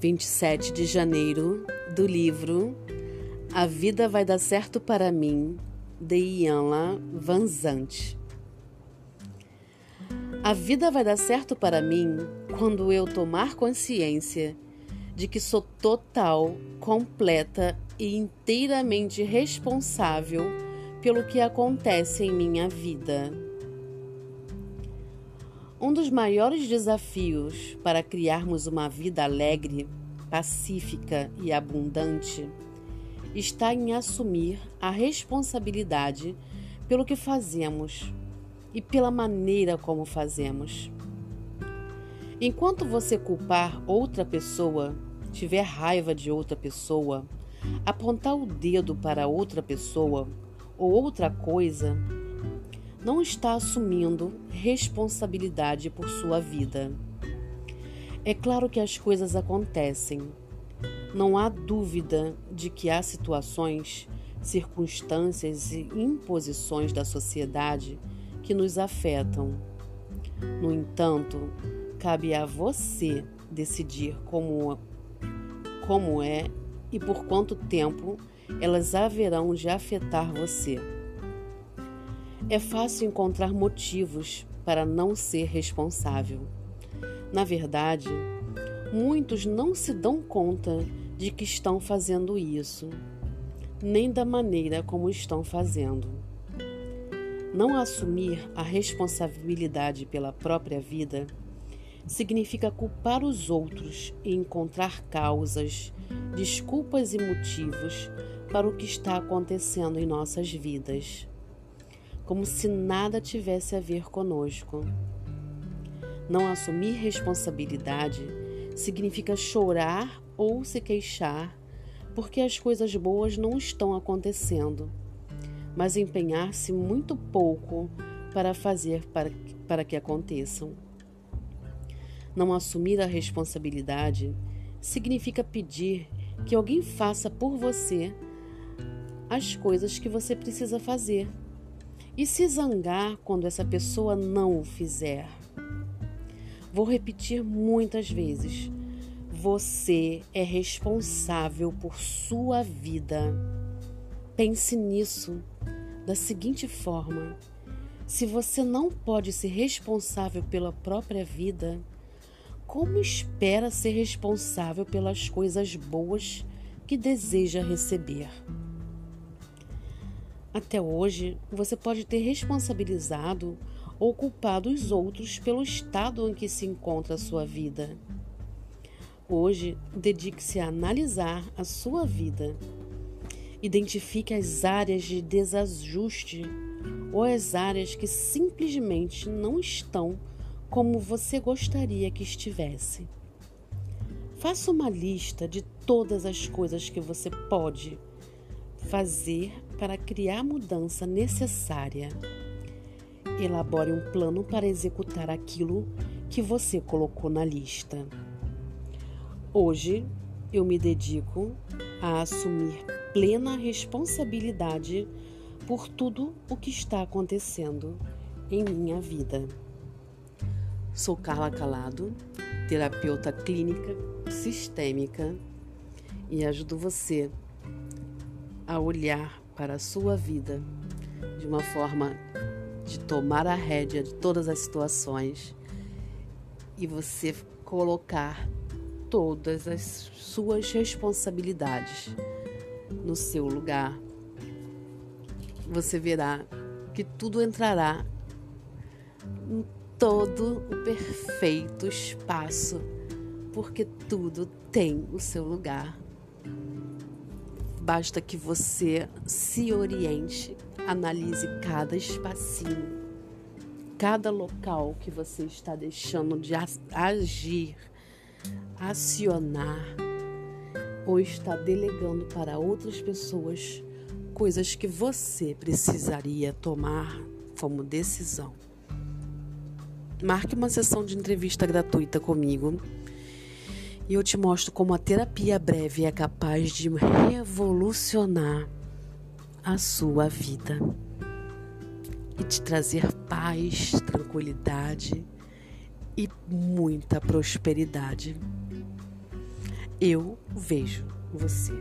27 de janeiro, do livro A Vida Vai Dar Certo para Mim, de Ianla Vanzante. A vida vai dar certo para mim quando eu tomar consciência de que sou total, completa e inteiramente responsável pelo que acontece em minha vida. Um dos maiores desafios para criarmos uma vida alegre, pacífica e abundante está em assumir a responsabilidade pelo que fazemos e pela maneira como fazemos. Enquanto você culpar outra pessoa, tiver raiva de outra pessoa, apontar o dedo para outra pessoa ou outra coisa, não está assumindo responsabilidade por sua vida. É claro que as coisas acontecem. Não há dúvida de que há situações, circunstâncias e imposições da sociedade que nos afetam. No entanto, cabe a você decidir como, como é e por quanto tempo elas haverão de afetar você. É fácil encontrar motivos para não ser responsável. Na verdade, muitos não se dão conta de que estão fazendo isso, nem da maneira como estão fazendo. Não assumir a responsabilidade pela própria vida significa culpar os outros e encontrar causas, desculpas e motivos para o que está acontecendo em nossas vidas como se nada tivesse a ver conosco. Não assumir responsabilidade significa chorar ou se queixar porque as coisas boas não estão acontecendo, mas empenhar-se muito pouco para fazer para, para que aconteçam. Não assumir a responsabilidade significa pedir que alguém faça por você as coisas que você precisa fazer e se zangar quando essa pessoa não o fizer. Vou repetir muitas vezes: você é responsável por sua vida. Pense nisso da seguinte forma: se você não pode ser responsável pela própria vida, como espera ser responsável pelas coisas boas que deseja receber? Até hoje, você pode ter responsabilizado ou culpado os outros pelo estado em que se encontra a sua vida. Hoje, dedique-se a analisar a sua vida. Identifique as áreas de desajuste ou as áreas que simplesmente não estão como você gostaria que estivesse. Faça uma lista de todas as coisas que você pode fazer para criar a mudança necessária. Elabore um plano para executar aquilo que você colocou na lista. Hoje eu me dedico a assumir plena responsabilidade por tudo o que está acontecendo em minha vida. Sou Carla Calado, terapeuta clínica sistêmica e ajudo você a olhar para a sua vida de uma forma de tomar a rédea de todas as situações e você colocar todas as suas responsabilidades no seu lugar, você verá que tudo entrará em todo o perfeito espaço, porque tudo tem o seu lugar. Basta que você se oriente, analise cada espacinho, cada local que você está deixando de agir, acionar ou está delegando para outras pessoas coisas que você precisaria tomar como decisão. Marque uma sessão de entrevista gratuita comigo e eu te mostro como a terapia breve é capaz de revolucionar a sua vida e te trazer paz, tranquilidade e muita prosperidade. Eu vejo você.